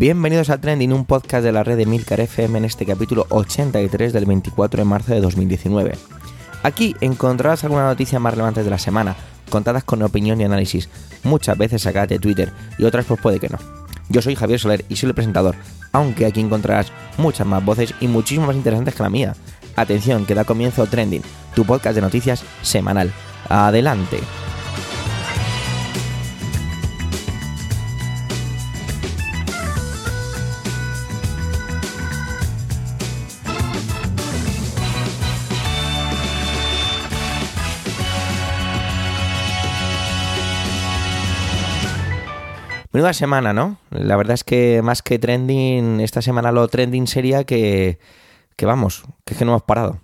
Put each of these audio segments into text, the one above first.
Bienvenidos a Trending, un podcast de la red de Milcar FM en este capítulo 83 del 24 de marzo de 2019. Aquí encontrarás algunas noticias más relevantes de la semana, contadas con opinión y análisis, muchas veces sacadas de Twitter y otras pues puede que no. Yo soy Javier Soler y soy el presentador, aunque aquí encontrarás muchas más voces y muchísimo más interesantes que la mía. Atención, que da comienzo Trending, tu podcast de noticias semanal. Adelante. Menuda semana, ¿no? La verdad es que más que trending, esta semana lo trending sería que, que vamos, que es que no hemos parado.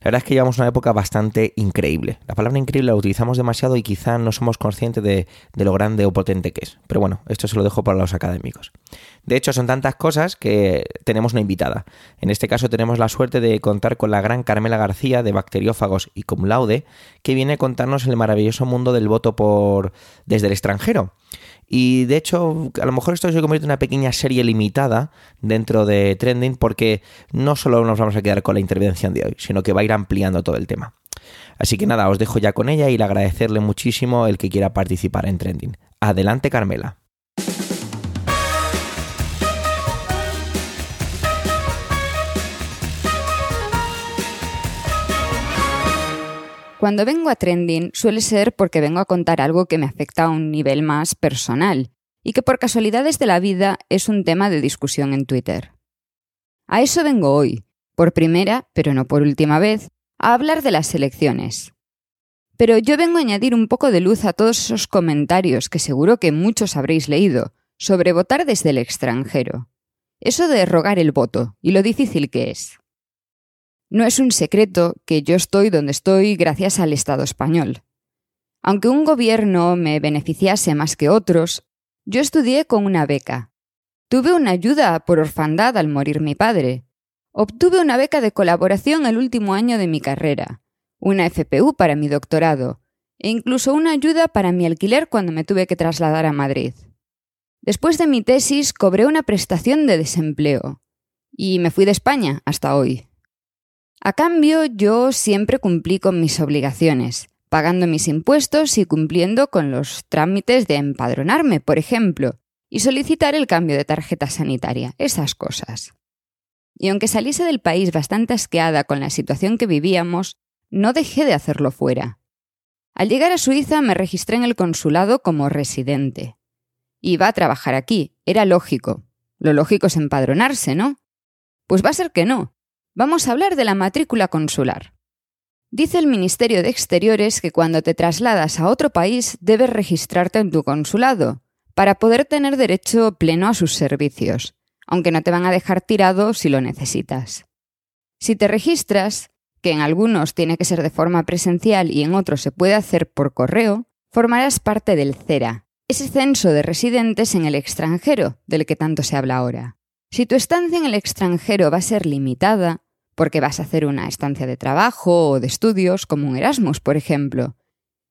La verdad es que llevamos una época bastante increíble. La palabra increíble la utilizamos demasiado y quizá no somos conscientes de, de, lo grande o potente que es. Pero bueno, esto se lo dejo para los académicos. De hecho, son tantas cosas que tenemos una invitada. En este caso tenemos la suerte de contar con la gran Carmela García de Bacteriófagos y Cum Laude, que viene a contarnos el maravilloso mundo del voto por desde el extranjero. Y de hecho, a lo mejor esto se convierte en una pequeña serie limitada dentro de Trending porque no solo nos vamos a quedar con la intervención de hoy, sino que va a ir ampliando todo el tema. Así que nada, os dejo ya con ella y le agradecerle muchísimo el que quiera participar en Trending. Adelante, Carmela. Cuando vengo a Trending suele ser porque vengo a contar algo que me afecta a un nivel más personal y que por casualidades de la vida es un tema de discusión en Twitter. A eso vengo hoy, por primera, pero no por última vez, a hablar de las elecciones. Pero yo vengo a añadir un poco de luz a todos esos comentarios que seguro que muchos habréis leído sobre votar desde el extranjero. Eso de rogar el voto y lo difícil que es. No es un secreto que yo estoy donde estoy gracias al Estado español. Aunque un gobierno me beneficiase más que otros, yo estudié con una beca. Tuve una ayuda por orfandad al morir mi padre. Obtuve una beca de colaboración el último año de mi carrera, una FPU para mi doctorado, e incluso una ayuda para mi alquiler cuando me tuve que trasladar a Madrid. Después de mi tesis cobré una prestación de desempleo, y me fui de España hasta hoy. A cambio, yo siempre cumplí con mis obligaciones, pagando mis impuestos y cumpliendo con los trámites de empadronarme, por ejemplo, y solicitar el cambio de tarjeta sanitaria, esas cosas. Y aunque saliese del país bastante asqueada con la situación que vivíamos, no dejé de hacerlo fuera. Al llegar a Suiza me registré en el consulado como residente. Iba a trabajar aquí, era lógico. Lo lógico es empadronarse, ¿no? Pues va a ser que no, Vamos a hablar de la matrícula consular. Dice el Ministerio de Exteriores que cuando te trasladas a otro país debes registrarte en tu consulado para poder tener derecho pleno a sus servicios, aunque no te van a dejar tirado si lo necesitas. Si te registras, que en algunos tiene que ser de forma presencial y en otros se puede hacer por correo, formarás parte del CERA, ese censo de residentes en el extranjero del que tanto se habla ahora. Si tu estancia en el extranjero va a ser limitada, porque vas a hacer una estancia de trabajo o de estudios, como un Erasmus, por ejemplo,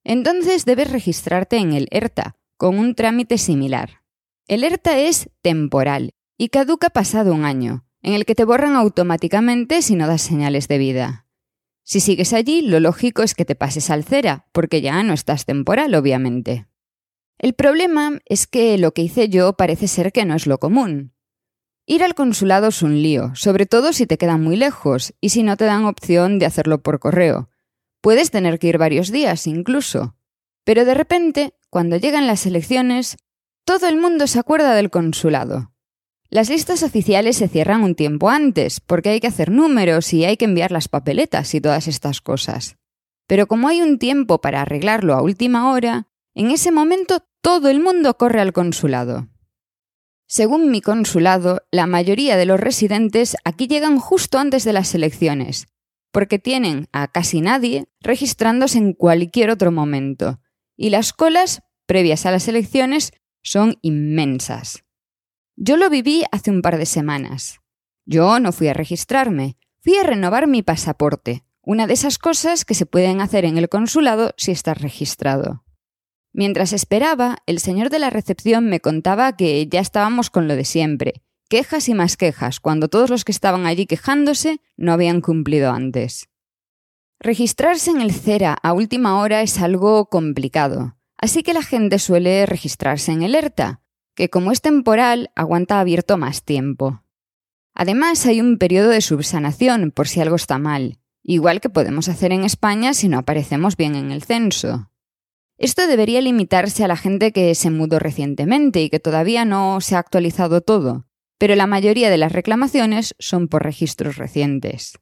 entonces debes registrarte en el ERTA, con un trámite similar. El ERTA es temporal y caduca pasado un año, en el que te borran automáticamente si no das señales de vida. Si sigues allí, lo lógico es que te pases al CERA, porque ya no estás temporal, obviamente. El problema es que lo que hice yo parece ser que no es lo común. Ir al consulado es un lío, sobre todo si te quedan muy lejos y si no te dan opción de hacerlo por correo. Puedes tener que ir varios días incluso. Pero de repente, cuando llegan las elecciones, todo el mundo se acuerda del consulado. Las listas oficiales se cierran un tiempo antes, porque hay que hacer números y hay que enviar las papeletas y todas estas cosas. Pero como hay un tiempo para arreglarlo a última hora, en ese momento todo el mundo corre al consulado. Según mi consulado, la mayoría de los residentes aquí llegan justo antes de las elecciones, porque tienen a casi nadie registrándose en cualquier otro momento, y las colas previas a las elecciones son inmensas. Yo lo viví hace un par de semanas. Yo no fui a registrarme, fui a renovar mi pasaporte, una de esas cosas que se pueden hacer en el consulado si estás registrado. Mientras esperaba, el señor de la recepción me contaba que ya estábamos con lo de siempre, quejas y más quejas, cuando todos los que estaban allí quejándose no habían cumplido antes. Registrarse en el CERA a última hora es algo complicado, así que la gente suele registrarse en el ERTA, que como es temporal, aguanta abierto más tiempo. Además, hay un periodo de subsanación por si algo está mal, igual que podemos hacer en España si no aparecemos bien en el censo. Esto debería limitarse a la gente que se mudó recientemente y que todavía no se ha actualizado todo, pero la mayoría de las reclamaciones son por registros recientes.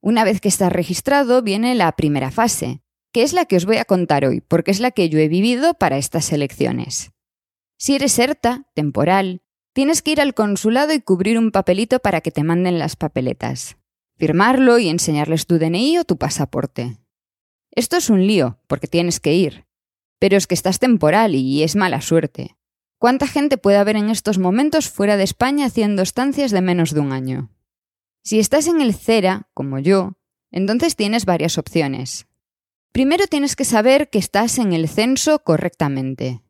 Una vez que estás registrado viene la primera fase, que es la que os voy a contar hoy, porque es la que yo he vivido para estas elecciones. Si eres ERTA, temporal, tienes que ir al consulado y cubrir un papelito para que te manden las papeletas, firmarlo y enseñarles tu DNI o tu pasaporte. Esto es un lío, porque tienes que ir. Pero es que estás temporal y es mala suerte. ¿Cuánta gente puede haber en estos momentos fuera de España haciendo estancias de menos de un año? Si estás en el CERA, como yo, entonces tienes varias opciones. Primero tienes que saber que estás en el censo correctamente.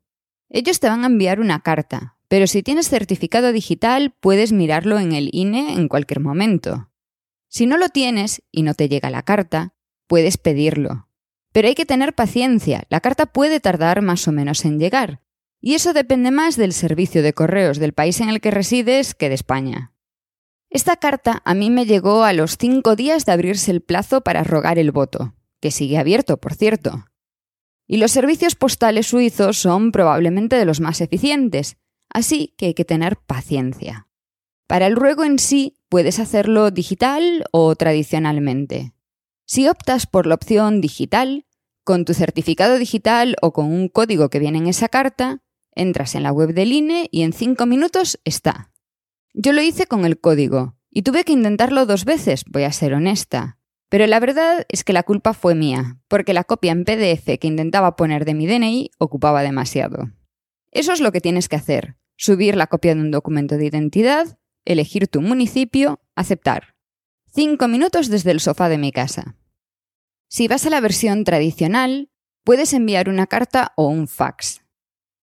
Ellos te van a enviar una carta, pero si tienes certificado digital puedes mirarlo en el INE en cualquier momento. Si no lo tienes y no te llega la carta, puedes pedirlo. Pero hay que tener paciencia, la carta puede tardar más o menos en llegar, y eso depende más del servicio de correos del país en el que resides que de España. Esta carta a mí me llegó a los cinco días de abrirse el plazo para rogar el voto, que sigue abierto, por cierto. Y los servicios postales suizos son probablemente de los más eficientes, así que hay que tener paciencia. Para el ruego en sí puedes hacerlo digital o tradicionalmente. Si optas por la opción digital, con tu certificado digital o con un código que viene en esa carta, entras en la web del INE y en cinco minutos está. Yo lo hice con el código y tuve que intentarlo dos veces, voy a ser honesta. Pero la verdad es que la culpa fue mía, porque la copia en PDF que intentaba poner de mi DNI ocupaba demasiado. Eso es lo que tienes que hacer. Subir la copia de un documento de identidad, elegir tu municipio, aceptar. Cinco minutos desde el sofá de mi casa. Si vas a la versión tradicional, puedes enviar una carta o un fax.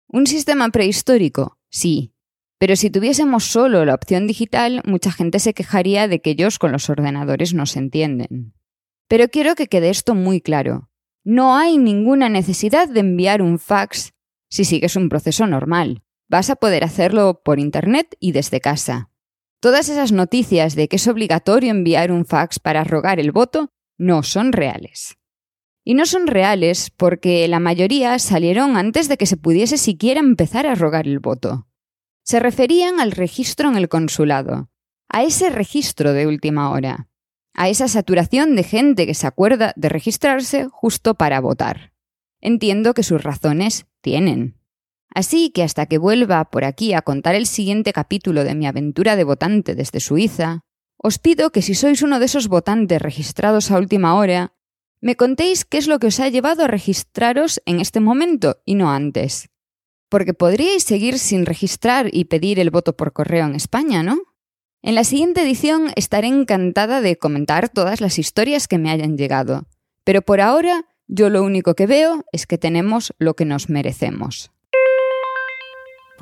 ¿Un sistema prehistórico? Sí. Pero si tuviésemos solo la opción digital, mucha gente se quejaría de que ellos con los ordenadores no se entienden. Pero quiero que quede esto muy claro. No hay ninguna necesidad de enviar un fax si sigues un proceso normal. Vas a poder hacerlo por Internet y desde casa. Todas esas noticias de que es obligatorio enviar un fax para rogar el voto no son reales. Y no son reales porque la mayoría salieron antes de que se pudiese siquiera empezar a rogar el voto. Se referían al registro en el consulado, a ese registro de última hora, a esa saturación de gente que se acuerda de registrarse justo para votar. Entiendo que sus razones tienen. Así que hasta que vuelva por aquí a contar el siguiente capítulo de mi aventura de votante desde Suiza, os pido que si sois uno de esos votantes registrados a última hora, me contéis qué es lo que os ha llevado a registraros en este momento y no antes. Porque podríais seguir sin registrar y pedir el voto por correo en España, ¿no? En la siguiente edición estaré encantada de comentar todas las historias que me hayan llegado, pero por ahora yo lo único que veo es que tenemos lo que nos merecemos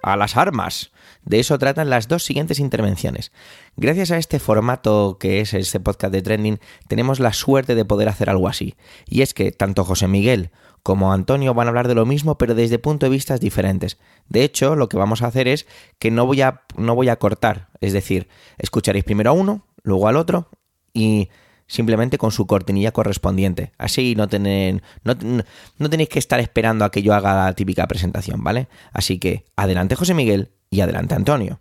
a las armas. De eso tratan las dos siguientes intervenciones. Gracias a este formato que es este podcast de trending, tenemos la suerte de poder hacer algo así. Y es que tanto José Miguel como Antonio van a hablar de lo mismo, pero desde puntos de vista diferentes. De hecho, lo que vamos a hacer es que no voy a, no voy a cortar. Es decir, escucharéis primero a uno, luego al otro y simplemente con su cortinilla correspondiente. Así no, no, tenéis que estar esperando a que yo haga la típica presentación, ¿vale? Así que adelante José Miguel y adelante Antonio.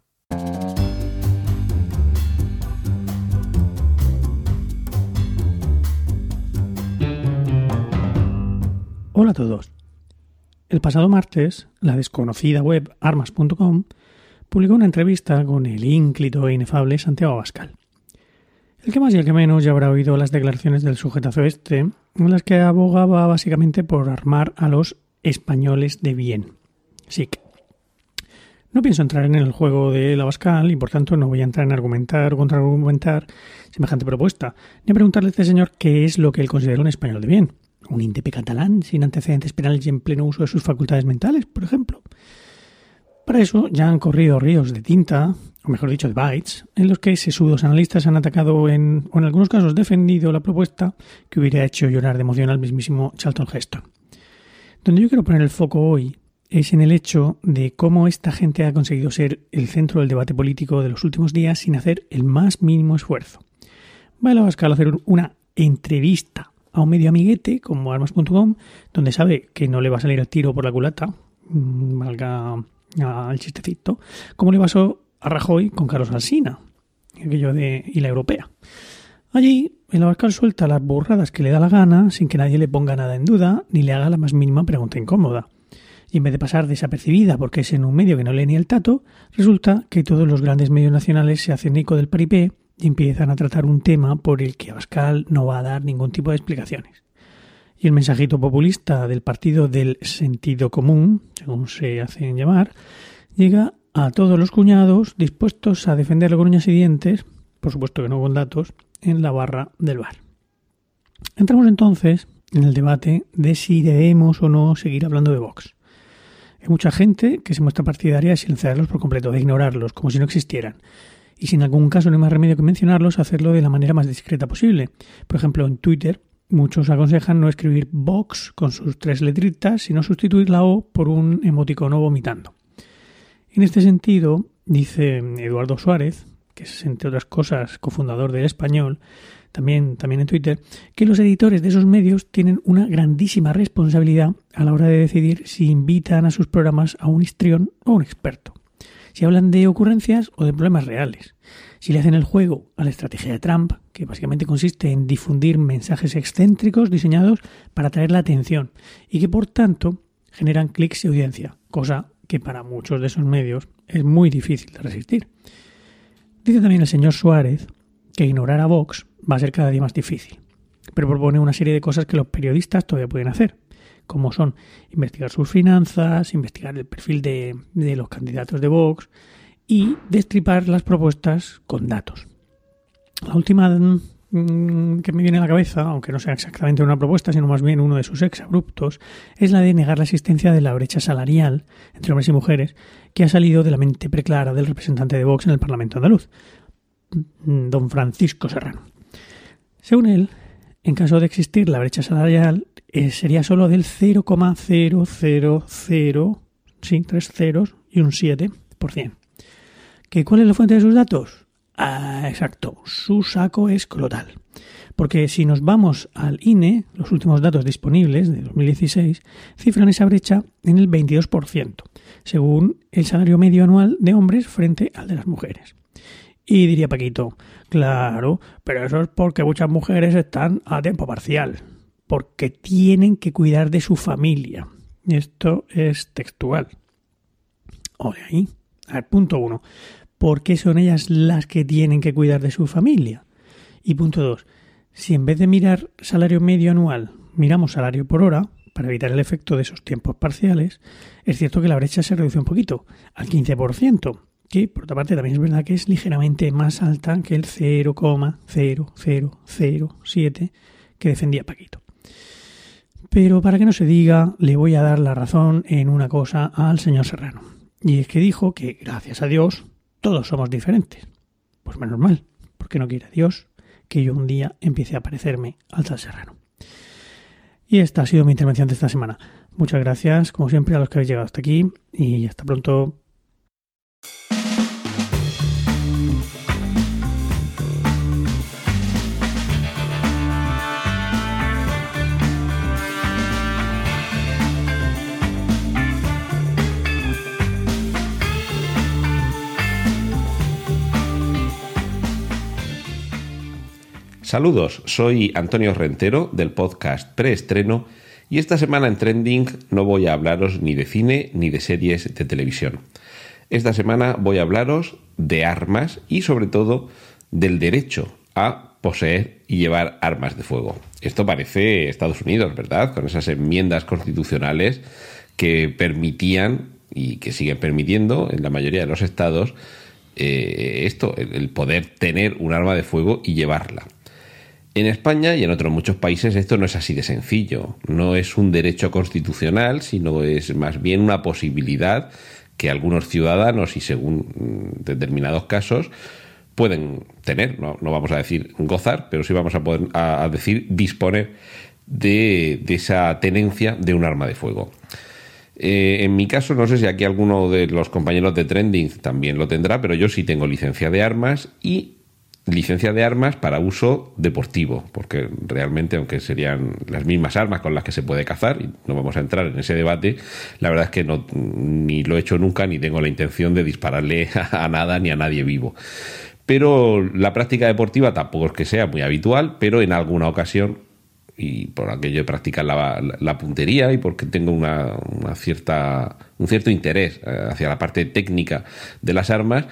Hola a todos. El pasado martes, la desconocida web armas.com publicó una entrevista con el ínclito e inefable Santiago Abascal. El que más y el que menos ya habrá oído las declaraciones del sujetazo este, en las que abogaba básicamente por armar a los españoles de bien. Sí. No pienso entrar en el juego de la Bascal y por tanto no voy a entrar en argumentar o contraargumentar semejante propuesta, ni a preguntarle a este señor qué es lo que él considera un español de bien. un índipe catalán sin antecedentes penales y en pleno uso de sus facultades mentales, por ejemplo. Para eso ya han corrido ríos de tinta, o mejor dicho, de bytes, en los que sesudos analistas han atacado en, o en algunos casos defendido la propuesta que hubiera hecho llorar de emoción al mismísimo Charlton Heston. Donde yo quiero poner el foco hoy es en el hecho de cómo esta gente ha conseguido ser el centro del debate político de los últimos días sin hacer el más mínimo esfuerzo. Va a Abascal hacer una entrevista a un medio amiguete como armas.com, donde sabe que no le va a salir el tiro por la culata, mm, valga al chistecito, como le pasó a Rajoy con Carlos Alsina, aquello de y la europea. Allí, el Abascal suelta las burradas que le da la gana, sin que nadie le ponga nada en duda, ni le haga la más mínima pregunta incómoda. Y en vez de pasar desapercibida porque es en un medio que no lee ni el tato, resulta que todos los grandes medios nacionales se hacen eco del paripé y empiezan a tratar un tema por el que Abascal no va a dar ningún tipo de explicaciones. Y el mensajito populista del partido del sentido común, según se hacen llamar, llega a todos los cuñados dispuestos a defenderlo con uñas y dientes, por supuesto que no con datos, en la barra del bar. Entramos entonces en el debate de si debemos o no seguir hablando de Vox. Hay mucha gente que se muestra partidaria de silenciarlos por completo, de ignorarlos, como si no existieran. Y si en algún caso no hay más remedio que mencionarlos, hacerlo de la manera más discreta posible. Por ejemplo, en Twitter, muchos aconsejan no escribir Vox con sus tres letritas, sino sustituir la O por un emoticono vomitando. En este sentido, dice Eduardo Suárez, que es entre otras cosas cofundador del español, también, también en Twitter, que los editores de esos medios tienen una grandísima responsabilidad a la hora de decidir si invitan a sus programas a un histrión o un experto. Si hablan de ocurrencias o de problemas reales. Si le hacen el juego a la estrategia de Trump, que básicamente consiste en difundir mensajes excéntricos diseñados para atraer la atención y que por tanto generan clics y audiencia, cosa que para muchos de esos medios es muy difícil de resistir. Dice también el señor Suárez que ignorar a Vox va a ser cada día más difícil, pero propone una serie de cosas que los periodistas todavía pueden hacer, como son investigar sus finanzas, investigar el perfil de, de los candidatos de Vox y destripar las propuestas con datos. La última Mm, que me viene a la cabeza, aunque no sea exactamente una propuesta, sino más bien uno de sus exabruptos, es la de negar la existencia de la brecha salarial entre hombres y mujeres que ha salido de la mente preclara del representante de Vox en el Parlamento andaluz, mm, don Francisco Serrano. Según él, en caso de existir la brecha salarial, eh, sería solo del 0,000, sí, tres ceros y un 7%. ¿Que ¿Cuál es la fuente de sus datos? Ah, exacto, su saco es colotal. Porque si nos vamos al INE, los últimos datos disponibles de 2016 cifran esa brecha en el 22%, según el salario medio anual de hombres frente al de las mujeres. Y diría Paquito, claro, pero eso es porque muchas mujeres están a tiempo parcial, porque tienen que cuidar de su familia. Esto es textual. Ole ahí. A ver, punto uno. ¿por qué son ellas las que tienen que cuidar de su familia? Y punto dos, si en vez de mirar salario medio anual, miramos salario por hora, para evitar el efecto de esos tiempos parciales, es cierto que la brecha se reduce un poquito, al 15%, que por otra parte también es verdad que es ligeramente más alta que el 0,0007 que defendía Paquito. Pero para que no se diga, le voy a dar la razón en una cosa al señor Serrano. Y es que dijo que, gracias a Dios, todos somos diferentes. Pues menos mal, porque no quiere Dios que yo un día empiece a parecerme al tal serrano. Y esta ha sido mi intervención de esta semana. Muchas gracias, como siempre, a los que habéis llegado hasta aquí y hasta pronto. Saludos, soy Antonio Rentero del podcast Preestreno y esta semana en Trending no voy a hablaros ni de cine ni de series de televisión. Esta semana voy a hablaros de armas y sobre todo del derecho a poseer y llevar armas de fuego. Esto parece Estados Unidos, ¿verdad? Con esas enmiendas constitucionales que permitían y que siguen permitiendo en la mayoría de los estados eh, esto, el poder tener un arma de fuego y llevarla. En España y en otros muchos países esto no es así de sencillo. No es un derecho constitucional, sino es más bien una posibilidad que algunos ciudadanos y según mm, determinados casos pueden tener, no, vamos a decir gozar, pero sí vamos a, poder, a, decir disponer de, esa tenencia de un arma de fuego. Eh, en mi caso, no sé si aquí alguno de los compañeros de Trending también lo tendrá, pero yo sí tengo licencia de armas y licencia de armas para uso deportivo, porque realmente, aunque serían las mismas armas con las que se puede cazar, y no vamos a entrar en ese debate, la verdad es que no, ni lo he hecho nunca, ni tengo la intención de dispararle a nada ni a nadie vivo. Pero la práctica deportiva tampoco es que sea muy habitual, pero en alguna ocasión, y por aquello de practicar la, puntería y porque tengo una, una cierta, un cierto interés eh, hacia la parte técnica de las armas,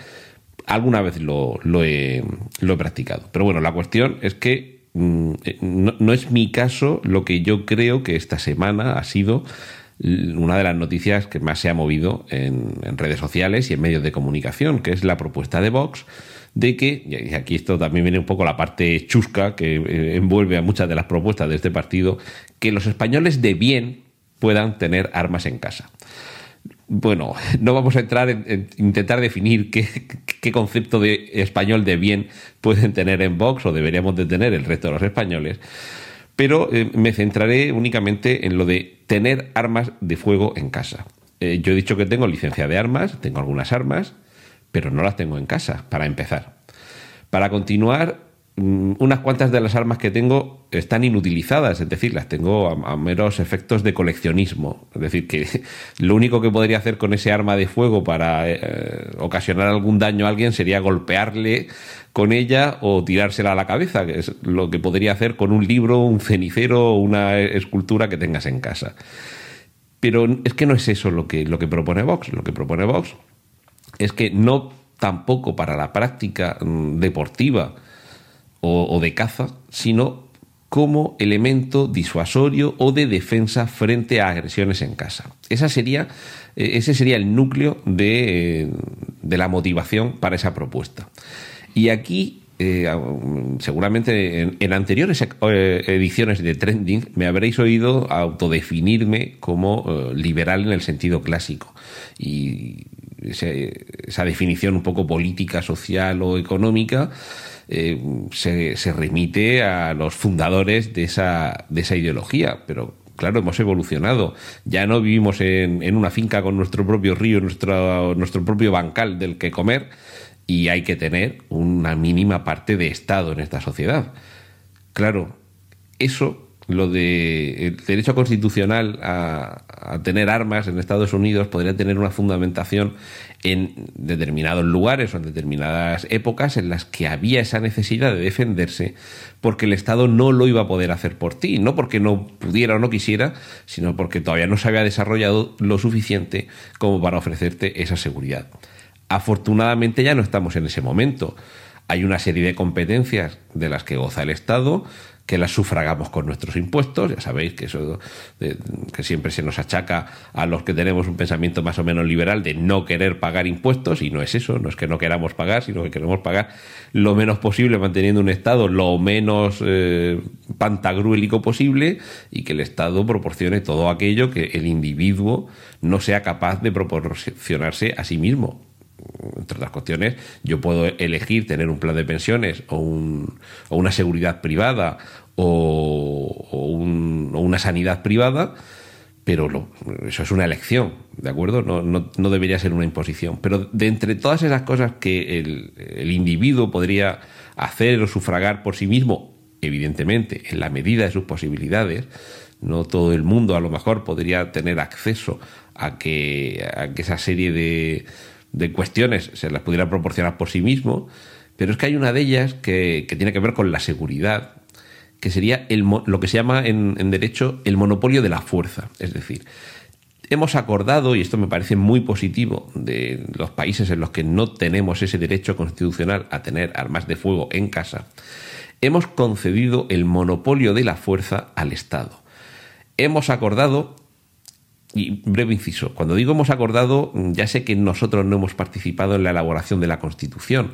alguna vez lo, he, practicado. Pero bueno, la cuestión es que mm, eh, no, es mi caso lo que yo creo que esta semana ha sido una de las noticias que más se ha movido en, redes sociales y en medios de comunicación, que es la propuesta de Vox de que, y aquí esto también viene un poco la parte chusca que eh, envuelve a muchas de las propuestas de este partido, que los españoles de bien puedan tener armas en casa bueno, no vamos a entrar en, intentar definir qué, concepto de español de bien pueden tener en Vox o deberíamos de tener el resto de los españoles, pero eh, me centraré únicamente en lo de tener armas de fuego en casa. Eh, yo he dicho que tengo licencia de armas, tengo algunas armas, pero no las tengo en casa, para empezar. Para continuar, unas cuantas de las armas que tengo están inutilizadas, es decir, las tengo a, meros efectos de coleccionismo. Es decir, que lo único que podría hacer con ese arma de fuego para eh, ocasionar algún daño a alguien sería golpearle con ella o tirársela a la cabeza, que es lo que podría hacer con un libro, un cenicero o una escultura que tengas en casa. Pero es que no es eso lo que, lo que propone Vox. Lo que propone Vox es que no tampoco para la práctica mm, deportiva, o, de caza, sino como elemento disuasorio o de defensa frente a agresiones en casa. Esa sería, eh, ese sería el núcleo de, la motivación para esa propuesta. Y aquí eh, seguramente en, anteriores eh, ediciones de Trending me habréis oído autodefinirme como liberal en el sentido clásico. Y esa definición un poco política, social o económica eh, se, remite a los fundadores de esa, de esa ideología, pero claro, hemos evolucionado. Ya no vivimos en, una finca con nuestro propio río, nuestro, nuestro propio bancal del que comer, y hay que tener una mínima parte de Estado en esta sociedad. Claro, eso lo de el derecho constitucional a, tener armas en Estados Unidos podría tener una fundamentación en determinados lugares o en determinadas épocas en las que había esa necesidad de defenderse porque el Estado no lo iba a poder hacer por ti, no porque no pudiera o no quisiera, sino porque todavía no se había desarrollado lo suficiente como para ofrecerte esa seguridad. Afortunadamente ya no estamos en ese momento. Hay una serie de competencias de las que goza el Estado, que las sufragamos con nuestros impuestos, ya sabéis que eso que siempre se nos achaca a los que tenemos un pensamiento más o menos liberal de no querer pagar impuestos, y no es eso, no es que no queramos pagar, sino que queremos pagar lo menos posible manteniendo un Estado lo menos eh, pantagruélico posible y que el Estado proporcione todo aquello que el individuo no sea capaz de proporcionarse a sí mismo entre otras cuestiones, yo puedo elegir tener un plan de pensiones o, un, o una seguridad privada o, o, una sanidad privada, pero eso es una elección, ¿de acuerdo? No, no, no, debería ser una imposición. Pero de entre todas esas cosas que el, el individuo podría hacer o sufragar por sí mismo, evidentemente, en la medida de sus posibilidades, no todo el mundo a lo mejor podría tener acceso a que, a que esa serie de, de cuestiones se las pudiera proporcionar por sí mismo, pero es que hay una de ellas que, tiene que ver con la seguridad, que sería el, lo que se llama en, en derecho el monopolio de la fuerza. Es decir, hemos acordado, y esto me parece muy positivo, de los países en los que no tenemos ese derecho constitucional a tener armas de fuego en casa, hemos concedido el monopolio de la fuerza al Estado. Hemos acordado y breve inciso, cuando digo hemos acordado, ya sé que nosotros no hemos participado en la elaboración de la Constitución,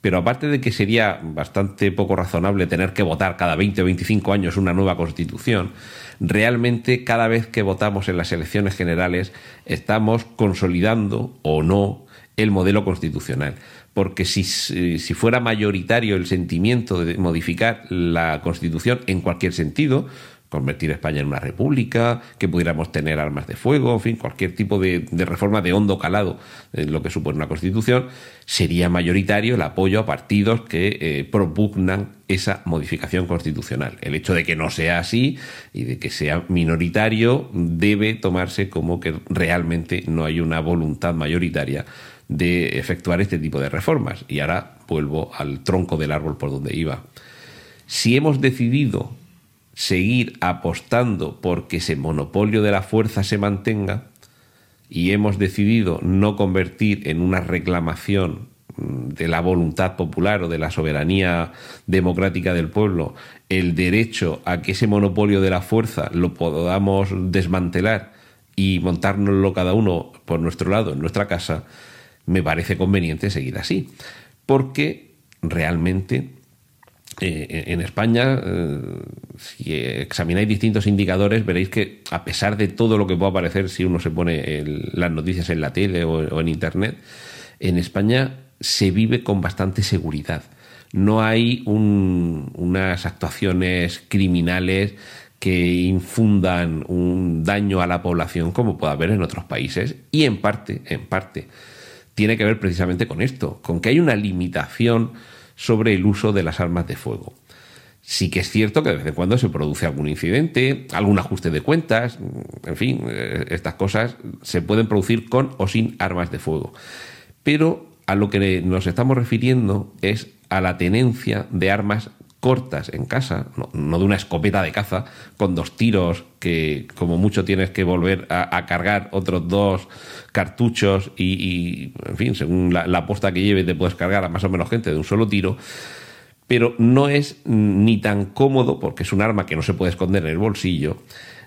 pero aparte de que sería bastante poco razonable tener que votar cada 20 o 25 años una nueva constitución, realmente cada vez que votamos en las elecciones generales estamos consolidando o no el modelo constitucional. Porque si, si fuera mayoritario el sentimiento de modificar la constitución en cualquier sentido, convertir España en una república, que pudiéramos tener armas de fuego, en fin, cualquier tipo de, reforma de hondo calado en lo que supone una constitución, sería mayoritario el apoyo a partidos que eh, propugnan esa modificación constitucional. El hecho de que no sea así y de que sea minoritario debe tomarse como que realmente no hay una voluntad mayoritaria de efectuar este tipo de reformas. Y ahora vuelvo al tronco del árbol por donde iba. Si hemos decidido seguir apostando porque ese monopolio de la fuerza se mantenga y hemos decidido no convertir en una reclamación mm, de la voluntad popular o de la soberanía democrática del pueblo el derecho a que ese monopolio de la fuerza lo podamos desmantelar y montárnoslo cada uno por nuestro lado en nuestra casa, me parece conveniente seguir así. Porque realmente eh, en España, eh, si examináis distintos indicadores, veréis que a pesar de todo lo que pueda aparecer si uno se pone las noticias en la tele o, en Internet, en España se vive con bastante seguridad. No hay unas actuaciones criminales que infundan un daño a la población como puede haber en otros países y en parte, en parte, tiene que ver precisamente con esto, con que hay una limitación sobre el uso de las armas de fuego. Sí que es cierto que de vez en cuando se produce algún incidente, algún ajuste de cuentas, en fin, eh, estas cosas se pueden producir con o sin armas de fuego. Pero a lo que nos estamos refiriendo es a la tenencia de armas cortas en casa, no, de una escopeta de caza con dos tiros que como mucho tienes que volver a, cargar otros dos cartuchos y, en fin, según la, la posta que lleves te puedes cargar a más o menos gente de un solo tiro, pero no es ni tan cómodo porque es un arma que no se puede esconder en el bolsillo,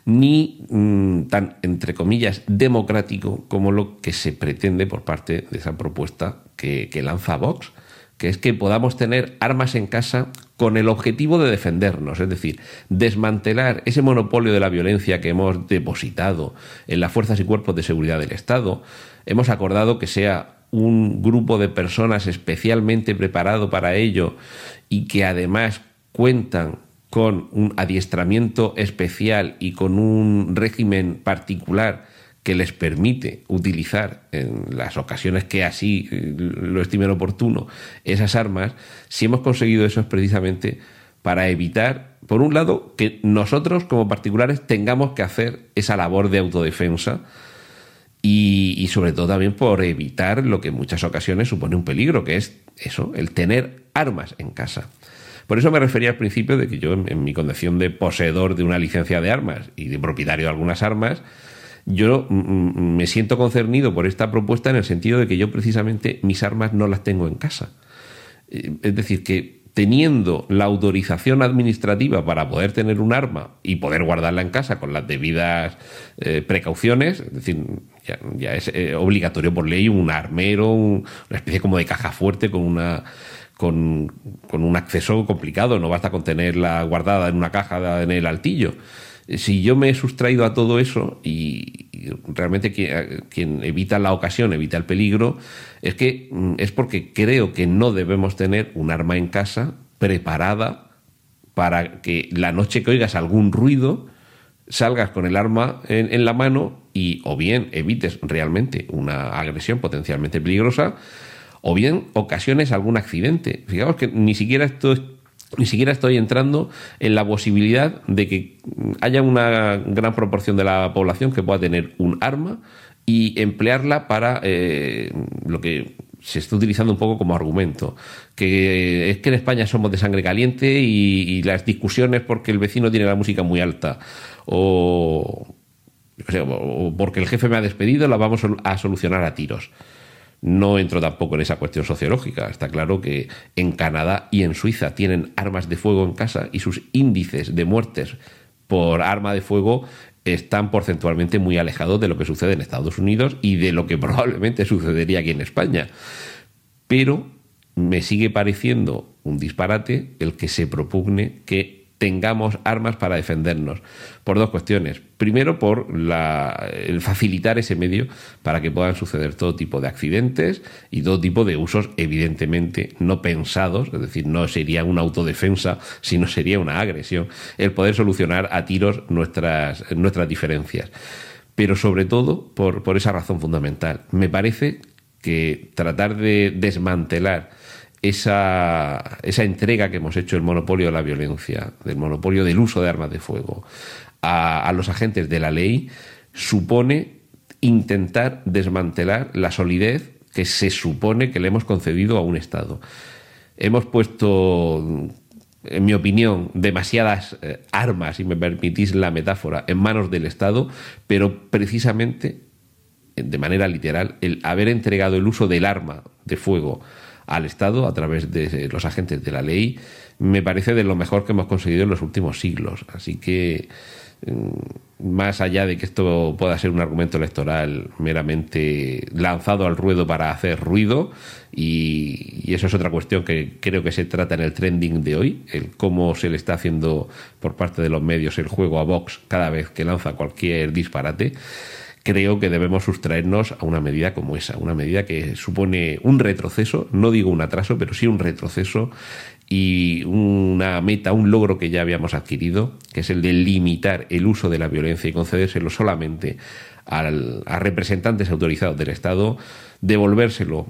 ni mm, tan, entre comillas, democrático como lo que se pretende por parte de esa propuesta que, que lanza Vox que es que podamos tener armas en casa con el objetivo de defendernos, es decir, desmantelar ese monopolio de la violencia que hemos depositado en las fuerzas y cuerpos de seguridad del Estado. Hemos acordado que sea un grupo de personas especialmente preparado para ello y que además cuentan con un adiestramiento especial y con un régimen particular que les permite utilizar en las ocasiones que así eh, lo estimen oportuno esas armas, si hemos conseguido eso es precisamente para evitar, por un lado, que nosotros como particulares tengamos que hacer esa labor de autodefensa y, sobre todo también por evitar lo que en muchas ocasiones supone un peligro, que es eso, el tener armas en casa. Por eso me refería al principio de que yo, en mi condición de poseedor de una licencia de armas y de propietario de algunas armas, yo mm, mm, me siento concernido por esta propuesta en el sentido de que yo precisamente mis armas no las tengo en casa. Eh, es decir, que teniendo la autorización administrativa para poder tener un arma y poder guardarla en casa con las debidas eh, precauciones, es decir, ya, es eh, obligatorio por ley un armero, una especie como de caja fuerte con una con, un acceso complicado, no basta con tenerla guardada en una caja en el altillo si yo me he sustraído a todo eso y, realmente quien, evita la ocasión, evita el peligro, es que mm, es porque creo que no debemos tener un arma en casa preparada para que la noche que oigas algún ruido salgas con el arma en, en la mano y o bien evites realmente una agresión potencialmente peligrosa o bien ocasiones algún accidente. Fijaos que ni siquiera esto es ni siquiera estoy entrando en la posibilidad de que haya una gran proporción de la población que pueda tener un arma y emplearla para eh, lo que se está utilizando un poco como argumento, que es que en España somos de sangre caliente y, las discusiones porque el vecino tiene la música muy alta o, o porque el jefe me ha despedido la vamos a solucionar a tiros. No entro tampoco en esa cuestión sociológica. Está claro que en Canadá y en Suiza tienen armas de fuego en casa y sus índices de muertes por arma de fuego están porcentualmente muy alejados de lo que sucede en Estados Unidos y de lo que probablemente sucedería aquí en España. Pero me sigue pareciendo un disparate el que se propugne que tengamos armas para defendernos. Por dos cuestiones. Primero, por el facilitar ese medio para que puedan suceder todo tipo de accidentes y todo tipo de usos, evidentemente, no pensados, es decir, no sería una autodefensa, sino sería una agresión, el poder solucionar a tiros nuestras, nuestras diferencias. Pero sobre todo por, por esa razón fundamental. Me parece que tratar de desmantelar esa, esa entrega que hemos hecho el monopolio de la violencia, del monopolio del uso de armas de fuego a, los agentes de la ley, supone intentar desmantelar la solidez que se supone que le hemos concedido a un Estado. Hemos puesto, en mi opinión, demasiadas eh, armas, si me permitís la metáfora, en manos del Estado, pero precisamente, de manera literal, el haber entregado el uso del arma de fuego al Estado a través de los agentes de la ley, me parece de lo mejor que hemos conseguido en los últimos siglos. Así que, mm, más allá de que esto pueda ser un argumento electoral meramente lanzado al ruedo para hacer ruido, y, eso es otra cuestión que creo que se trata en el trending de hoy, el cómo se le está haciendo por parte de los medios el juego a Vox cada vez que lanza cualquier disparate creo que debemos sustraernos a una medida como esa, una medida que supone un retroceso, no digo un atraso, pero sí un retroceso y una meta, un logro que ya habíamos adquirido, que es el de limitar el uso de la violencia y concedérselo solamente a representantes autorizados del Estado, devolvérselo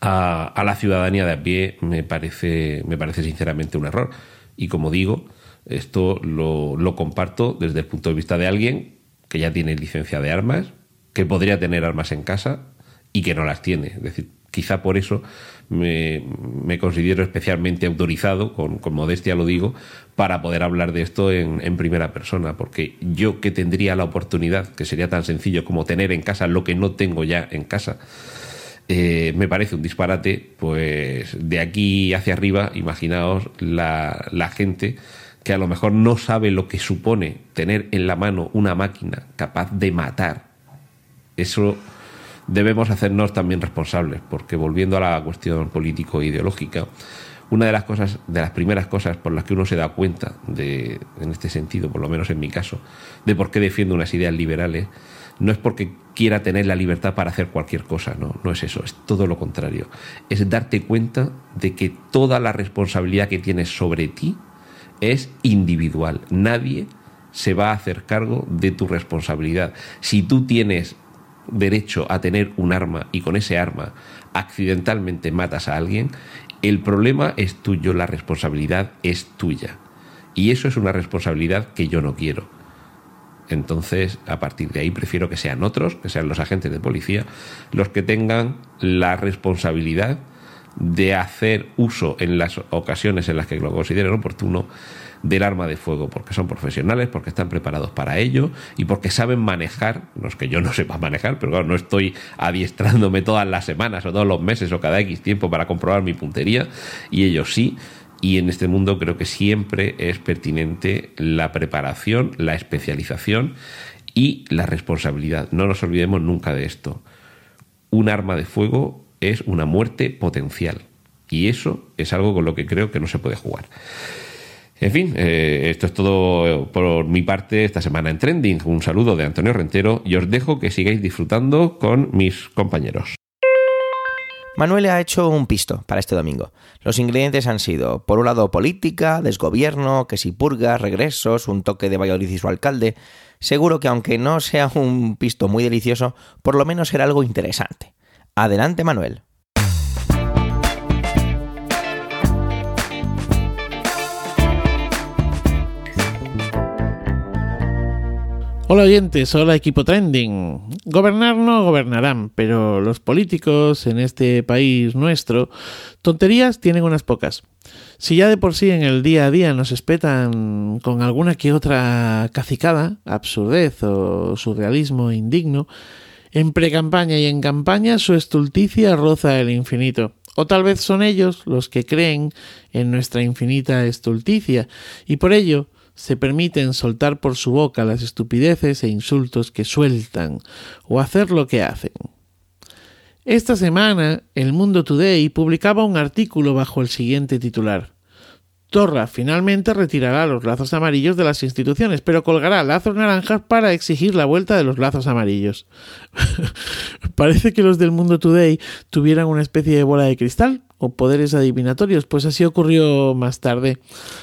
a, la ciudadanía de a pie, me parece, me parece sinceramente un error. Y como digo, esto lo, lo comparto desde el punto de vista de alguien que ya tiene licencia de armas, que podría tener armas en casa y que no las tiene. Es decir, quizá por eso me, considero especialmente autorizado, con, modestia lo digo, para poder hablar de esto en, en, primera persona, porque yo que tendría la oportunidad, que sería tan sencillo como tener en casa lo que no tengo ya en casa, eh, me parece un disparate, pues de aquí hacia arriba, imaginaos la, la gente que a lo mejor no sabe lo que supone tener en la mano una máquina capaz de matar. Eso debemos hacernos también responsables, porque volviendo a la cuestión político-ideológica, una de las cosas, de las primeras cosas por las que uno se da cuenta de, en este sentido, por lo menos en mi caso, de por qué defiendo unas ideas liberales, no es porque quiera tener la libertad para hacer cualquier cosa, no, no es eso, es todo lo contrario. Es darte cuenta de que toda la responsabilidad que tienes sobre ti es individual. Nadie se va a hacer cargo de tu responsabilidad. Si tú tienes derecho a tener un arma y con ese arma accidentalmente matas a alguien, el problema es tuyo, la responsabilidad es tuya. Y eso es una responsabilidad que yo no quiero. Entonces, a partir de ahí, prefiero que sean otros, que sean los agentes de policía, los que tengan la responsabilidad de hacer uso en las ocasiones en las que lo consideren oportuno del arma de fuego, porque son profesionales, porque están preparados para ello y porque saben manejar, no es que yo no sepa manejar, pero claro, no estoy adiestrándome todas las semanas o todos los meses o cada X tiempo para comprobar mi puntería y ellos sí. Y en este mundo creo que siempre es pertinente la preparación, la especialización y la responsabilidad. No nos olvidemos nunca de esto. Un arma de fuego es una muerte potencial. Y eso es algo con lo que creo que no se puede jugar. En fin, eh, esto es todo por mi parte esta semana en Trending. Un saludo de Antonio Rentero y os dejo que sigáis disfrutando con mis compañeros. Manuel ha hecho un pisto para este domingo. Los ingredientes han sido, por un lado, política, desgobierno, que si purgas, regresos, un toque de Valladolid y su alcalde. Seguro que aunque no sea un pisto muy delicioso, por lo menos será algo interesante. Adelante, Manuel. Hola oyentes, hola equipo trending. Gobernar no gobernarán, pero los políticos en este país nuestro, tonterías tienen unas pocas. Si ya de por sí en el día a día nos espetan con alguna que otra cacicada, absurdez o surrealismo indigno, en precampaña y en campaña su estulticia roza el infinito. O tal vez son ellos los que creen en nuestra infinita estulticia y por ello se permiten soltar por su boca las estupideces e insultos que sueltan o hacer lo que hacen. Esta semana, El Mundo Today publicaba un artículo bajo el siguiente titular. Torra finalmente retirará los lazos amarillos de las instituciones, pero colgará lazos naranjas para exigir la vuelta de los lazos amarillos. Parece que los del Mundo Today tuvieran una especie de bola de cristal o poderes adivinatorios, pues así ocurrió más tarde.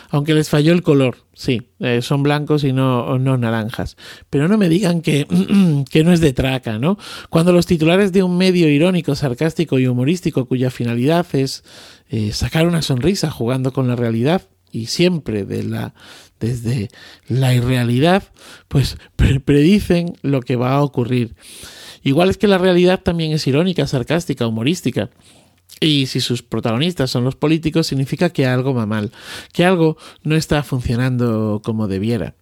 Aunque les falló el color, sí, eh, son blancos y no, no naranjas. Pero no me digan que, que no es de traca, ¿no? Cuando los titulares de un medio irónico, sarcástico y humorístico cuya finalidad es eh, sacar una sonrisa jugando con la realidad y siempre de la, desde la irrealidad, pues predicen lo que va a ocurrir. Igual es que la realidad también es irónica, sarcástica, humorística. Y si sus protagonistas son los políticos, significa que algo va mal, que algo no está funcionando como debiera.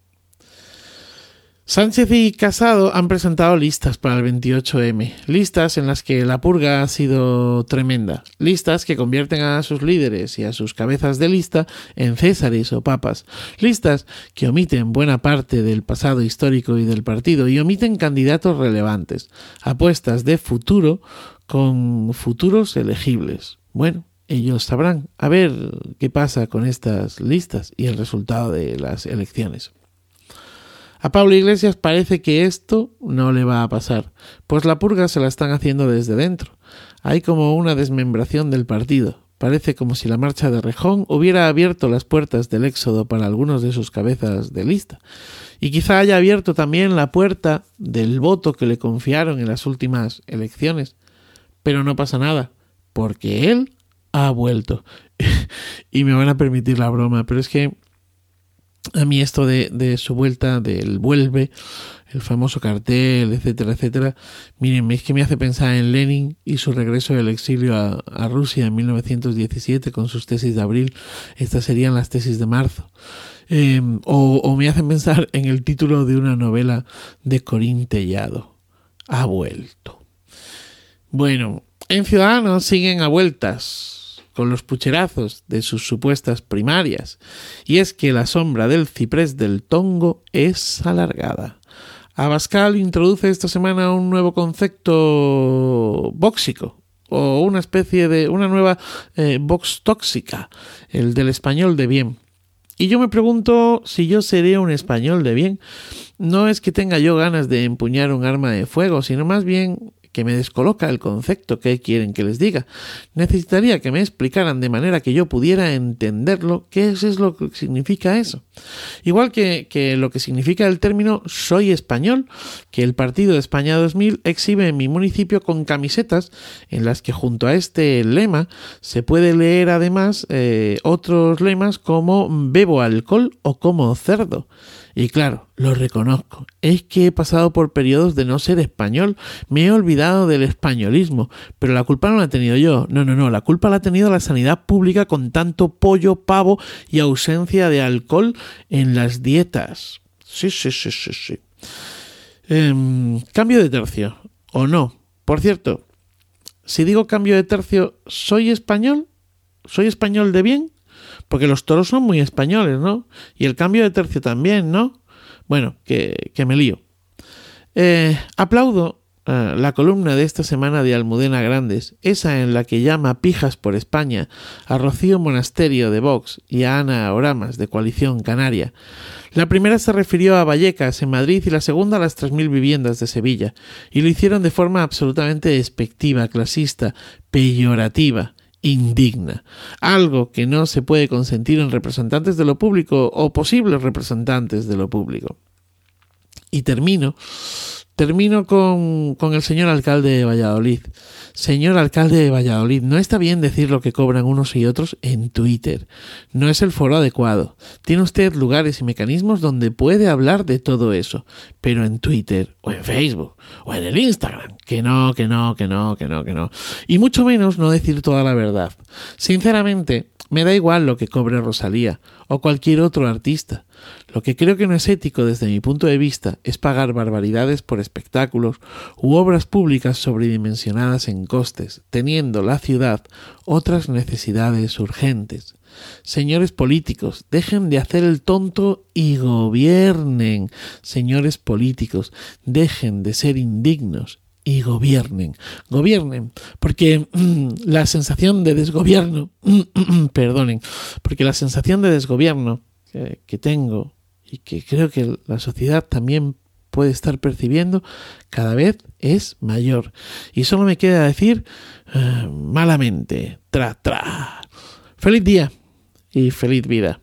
Sánchez y Casado han presentado listas para el 28M, listas en las que la purga ha sido tremenda, listas que convierten a sus líderes y a sus cabezas de lista en césares o papas, listas que omiten buena parte del pasado histórico y del partido y omiten candidatos relevantes, apuestas de futuro con futuros elegibles. Bueno, ellos sabrán a ver qué pasa con estas listas y el resultado de las elecciones. A Pablo Iglesias parece que esto no le va a pasar, pues la purga se la están haciendo desde dentro. Hay como una desmembración del partido. Parece como si la marcha de Rejón hubiera abierto las puertas del éxodo para algunos de sus cabezas de lista. Y quizá haya abierto también la puerta del voto que le confiaron en las últimas elecciones. Pero no pasa nada, porque él ha vuelto. y me van a permitir la broma, pero es que a mí esto de, su vuelta, del vuelve, el famoso cartel, etcétera, etcétera, miren, es que me hace pensar en Lenin y su regreso del exilio a, Rusia en 1917 con sus tesis de abril. Estas serían las tesis de marzo. Eh, o, me hacen pensar en el título de una novela de Corín Tellado. Ha vuelto. Bueno, en Ciudadanos siguen a vueltas con los pucherazos de sus supuestas primarias, y es que la sombra del ciprés del Tongo es alargada. Abascal introduce esta semana un nuevo concepto bóxico, o una especie de una nueva eh, box tóxica, el del español de bien. Y yo me pregunto si yo seré un español de bien. No es que tenga yo ganas de empuñar un arma de fuego, sino más bien que me descoloca el concepto que quieren que les diga. Necesitaría que me explicaran de manera que yo pudiera entenderlo qué es, lo que significa eso. Igual que, que, lo que significa el término soy español, que el Partido de España 2000 exhibe en mi municipio con camisetas en las que junto a este lema se puede leer además eh, otros lemas como bebo alcohol o como cerdo. Y claro, lo reconozco, es que he pasado por periodos de no ser español, me he olvidado del españolismo, pero la culpa no la he tenido yo, no, no, no, la culpa la ha tenido la sanidad pública con tanto pollo, pavo y ausencia de alcohol en las dietas. Sí, sí, sí, sí, sí. Eh, cambio de tercio, o no. Por cierto, si digo cambio de tercio, ¿soy español? ¿Soy español de bien? Porque los toros son muy españoles, ¿no? Y el cambio de tercio también, ¿no? Bueno, que, que me lío. Eh, aplaudo uh, la columna de esta semana de Almudena Grandes, esa en la que llama pijas por España a Rocío Monasterio de Vox y a Ana Oramas de Coalición Canaria. La primera se refirió a Vallecas en Madrid y la segunda a las 3.000 viviendas de Sevilla, y lo hicieron de forma absolutamente despectiva, clasista, peyorativa indigna, algo que no se puede consentir en representantes de lo público o posibles representantes de lo público. Y termino, termino con, con el señor alcalde de Valladolid. Señor alcalde de Valladolid, no está bien decir lo que cobran unos y otros en Twitter. No es el foro adecuado. Tiene usted lugares y mecanismos donde puede hablar de todo eso. Pero en Twitter, o en Facebook, o en el Instagram, que no, que no, que no, que no, que no. Y mucho menos no decir toda la verdad. Sinceramente, me da igual lo que cobre Rosalía o cualquier otro artista. Lo que creo que no es ético desde mi punto de vista es pagar barbaridades por espectáculos u obras públicas sobredimensionadas en costes, teniendo la ciudad otras necesidades urgentes. Señores políticos, dejen de hacer el tonto y gobiernen. Señores políticos, dejen de ser indignos y gobiernen. Gobiernen, porque mm, la sensación de desgobierno, perdonen, porque la sensación de desgobierno que, tengo y que creo que la sociedad también puede estar percibiendo cada vez es mayor. Y solo me queda decir uh, malamente, tra, tra. Feliz día y feliz vida.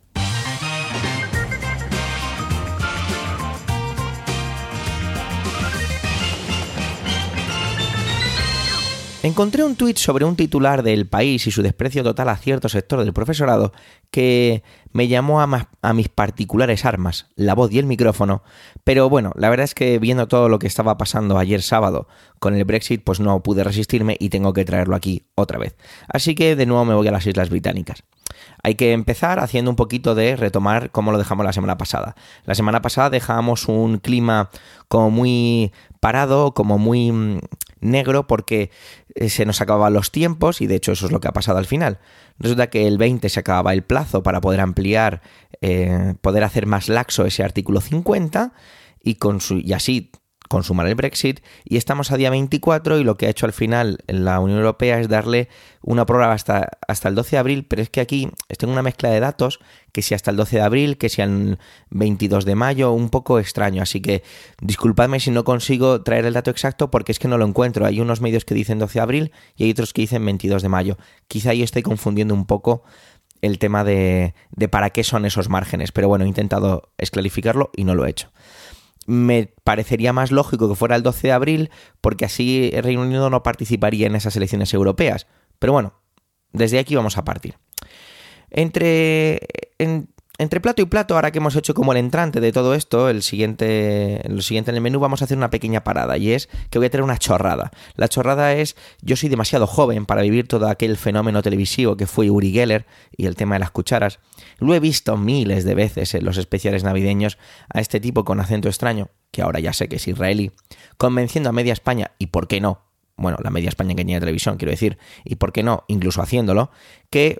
Encontré un tuit sobre un titular del país y su desprecio total a cierto sector del profesorado que me llamó a, a, mis particulares armas, la voz y el micrófono, pero bueno, la verdad es que viendo todo lo que estaba pasando ayer sábado con el Brexit, pues no pude resistirme y tengo que traerlo aquí otra vez. Así que de nuevo me voy a las Islas Británicas. Hay que empezar haciendo un poquito de retomar cómo lo dejamos la semana pasada. La semana pasada dejábamos un clima como muy parado, como muy negro, porque se nos acababan los tiempos y de hecho eso es lo que ha pasado al final. Resulta que el 20 se acababa el plazo para poder ampliar, eh, poder hacer más laxo ese artículo 50 y, con su, y así consumar el Brexit y estamos a día 24 y lo que ha hecho al final la Unión Europea es darle una prórroga hasta, hasta el 12 de abril, pero es que aquí tengo una mezcla de datos que si hasta el 12 de abril, que si el 22 de mayo, un poco extraño, así que disculpadme si no consigo traer el dato exacto porque es que no lo encuentro, hay unos medios que dicen 12 de abril y hay otros que dicen 22 de mayo, quizá yo estoy confundiendo un poco el tema de, de para qué son esos márgenes, pero bueno, he intentado esclarificarlo y no lo he hecho me parecería más lógico que fuera el 12 de abril, porque así el Reino Unido no participaría en esas elecciones europeas. Pero bueno, desde aquí vamos a partir. Entre, entre plato y plato, ahora que hemos hecho como el entrante de todo esto, el siguiente, lo siguiente en el menú vamos a hacer una pequeña parada y es que voy a tener una chorrada. La chorrada es, yo soy demasiado joven para vivir todo aquel fenómeno televisivo que fue Uri Geller y el tema de las cucharas. Lo he visto miles de veces en los especiales navideños a este tipo con acento extraño, que ahora ya sé que es israelí, convenciendo a media España, y por qué no, bueno, la media España que tenía televisión, quiero decir, y por qué no, incluso haciéndolo, que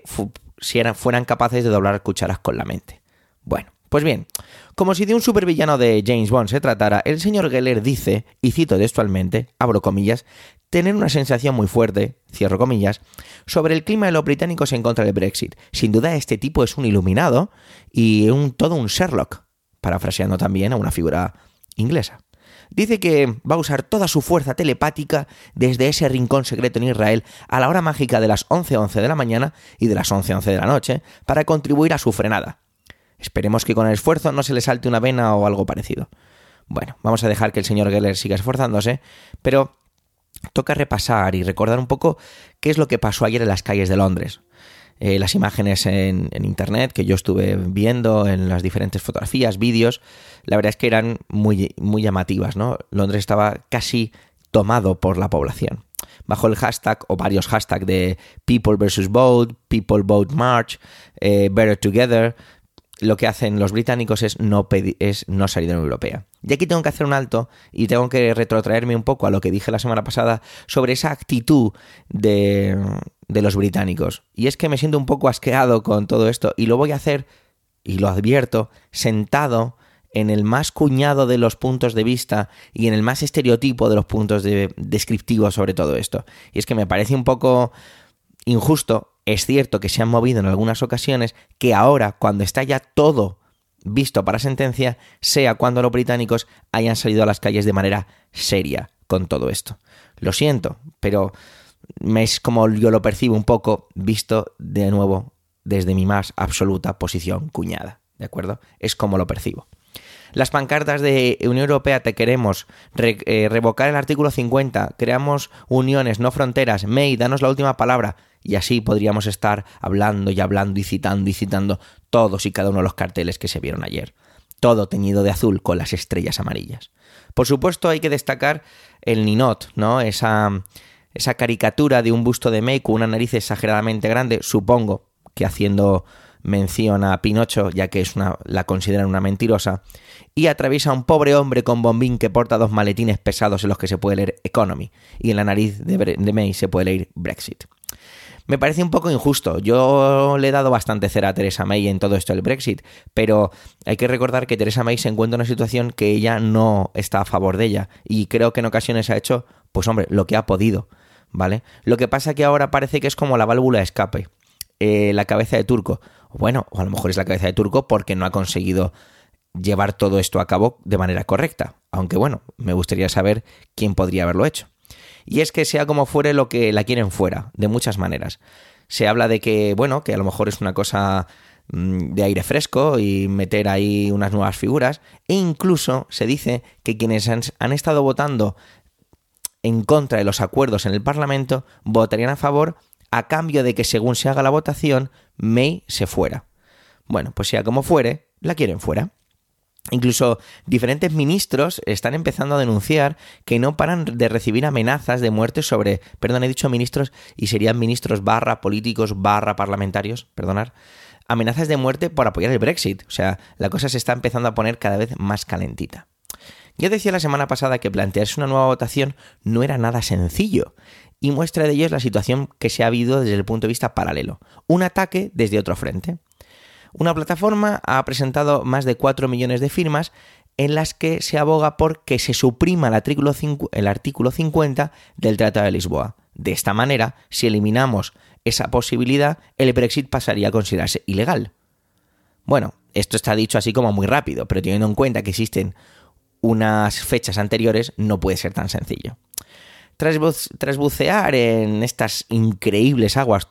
si eran, fueran capaces de doblar cucharas con la mente. Bueno, pues bien, como si de un supervillano de James Bond se tratara, el señor Geller dice, y cito textualmente, abro comillas, tener una sensación muy fuerte, cierro comillas, sobre el clima de los británicos en contra del Brexit. Sin duda este tipo es un iluminado y un, todo un Sherlock, parafraseando también a una figura inglesa. Dice que va a usar toda su fuerza telepática desde ese rincón secreto en Israel a la hora mágica de las 11.11 11 de la mañana y de las 11.11 11 de la noche para contribuir a su frenada. Esperemos que con el esfuerzo no se le salte una vena o algo parecido. Bueno, vamos a dejar que el señor Geller siga esforzándose, pero toca repasar y recordar un poco qué es lo que pasó ayer en las calles de Londres. Eh, las imágenes en, internet que yo estuve viendo en las diferentes fotografías, vídeos, la verdad es que eran muy, muy llamativas, ¿no? Londres estaba casi tomado por la población. Bajo el hashtag o varios hashtags de People versus Vote, People Vote March, eh, Better Together, lo que hacen los británicos es no, es no salir de la Unión Europea. Y aquí tengo que hacer un alto y tengo que retrotraerme un poco a lo que dije la semana pasada sobre esa actitud de, de los británicos. Y es que me siento un poco asqueado con todo esto y lo voy a hacer, y lo advierto, sentado en el más cuñado de los puntos de vista y en el más estereotipo de los puntos de, descriptivos sobre todo esto. Y es que me parece un poco injusto es cierto que se han movido en algunas ocasiones, que ahora, cuando está ya todo visto para sentencia, sea cuando los británicos hayan salido a las calles de manera seria con todo esto. Lo siento, pero es como yo lo percibo un poco visto de nuevo desde mi más absoluta posición cuñada. ¿De acuerdo? Es como lo percibo. Las pancartas de Unión Europea te queremos, eh, revocar el artículo 50, creamos uniones, no fronteras, May, danos la última palabra. Y así podríamos estar hablando y hablando y citando y citando todos y cada uno de los carteles que se vieron ayer. Todo teñido de azul con las estrellas amarillas. Por supuesto hay que destacar el ninot, ¿no? Esa, esa caricatura de un busto de May con una nariz exageradamente grande, supongo que haciendo mención a Pinocho, ya que es una, la consideran una mentirosa, y atraviesa a un pobre hombre con bombín que porta dos maletines pesados en los que se puede leer Economy, y en la nariz de, de May se puede leer Brexit. Me parece un poco injusto. Yo le he dado bastante cera a Teresa May en todo esto del Brexit, pero hay que recordar que Teresa May se encuentra en una situación que ella no está a favor de ella y creo que en ocasiones ha hecho pues hombre, lo que ha podido, ¿vale? Lo que pasa que ahora parece que es como la válvula de escape, eh, la cabeza de turco. Bueno, o a lo mejor es la cabeza de turco porque no ha conseguido llevar todo esto a cabo de manera correcta. Aunque bueno, me gustaría saber quién podría haberlo hecho. Y es que sea como fuere lo que la quieren fuera, de muchas maneras. Se habla de que, bueno, que a lo mejor es una cosa mm, de aire fresco y meter ahí unas nuevas figuras. E incluso se dice que quienes han, han estado votando en contra de los acuerdos en el Parlamento votarían a favor a cambio de que según se haga la votación, May se fuera. Bueno, pues sea como fuere, la quieren fuera. Incluso diferentes ministros están empezando a denunciar que no paran de recibir amenazas de muerte sobre, perdón, he dicho ministros y serían ministros barra políticos barra parlamentarios, perdonar, amenazas de muerte por apoyar el Brexit. O sea, la cosa se está empezando a poner cada vez más calentita. Ya decía la semana pasada que plantearse una nueva votación no era nada sencillo, y muestra de ello es la situación que se ha habido desde el punto de vista paralelo, un ataque desde otro frente. Una plataforma ha presentado más de 4 millones de firmas en las que se aboga por que se suprima el artículo, el artículo 50 del Tratado de Lisboa. De esta manera, si eliminamos esa posibilidad, el Brexit pasaría a considerarse ilegal. Bueno, esto está dicho así como muy rápido, pero teniendo en cuenta que existen unas fechas anteriores, no puede ser tan sencillo. Tras, bucear en estas increíbles aguas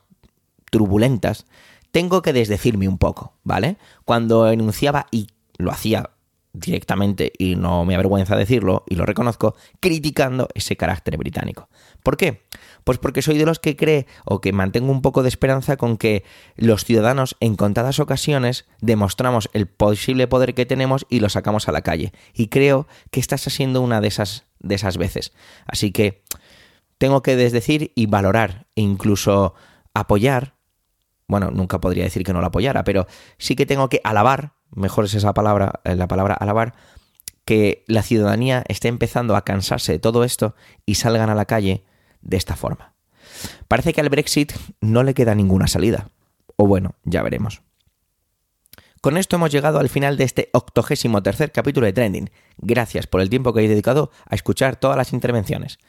turbulentas, tengo que desdecirme un poco, ¿vale? Cuando enunciaba y lo hacía directamente y no me avergüenza decirlo y lo reconozco, criticando ese carácter británico. ¿Por qué? Pues porque soy de los que cree o que mantengo un poco de esperanza con que los ciudadanos en contadas ocasiones demostramos el posible poder que tenemos y lo sacamos a la calle. Y creo que esta está siendo una de esas, de esas veces. Así que tengo que desdecir y valorar e incluso apoyar bueno, nunca podría decir que no lo apoyara, pero sí que tengo que alabar, mejor es esa palabra, eh, la palabra alabar, que la ciudadanía esté empezando a cansarse de todo esto y salgan a la calle de esta forma. Parece que al Brexit no le queda ninguna salida. O bueno, ya veremos. Con esto hemos llegado al final de este octogésimo tercer capítulo de Trending. Gracias por el tiempo que habéis dedicado a escuchar todas las intervenciones.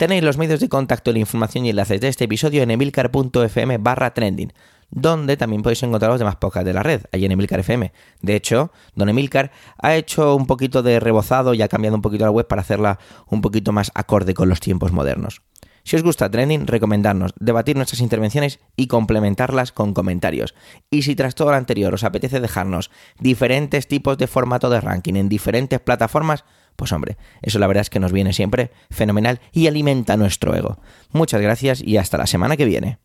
Tenéis los medios de contacto, la información y enlaces de este episodio en emilcar.fm barra trending, donde también podéis encontrar los demás podcasts de la red, allí en Emilcar FM. De hecho, don Emilcar ha hecho un poquito de rebozado y ha cambiado un poquito la web para hacerla un poquito más acorde con los tiempos modernos. Si os gusta Trending, recomendarnos, debatir nuestras intervenciones y complementarlas con comentarios. Y si tras todo lo anterior os apetece dejarnos diferentes tipos de formato de ranking en diferentes plataformas, pues hombre, eso la verdad es que nos viene siempre fenomenal y alimenta nuestro ego. Muchas gracias y hasta la semana que viene.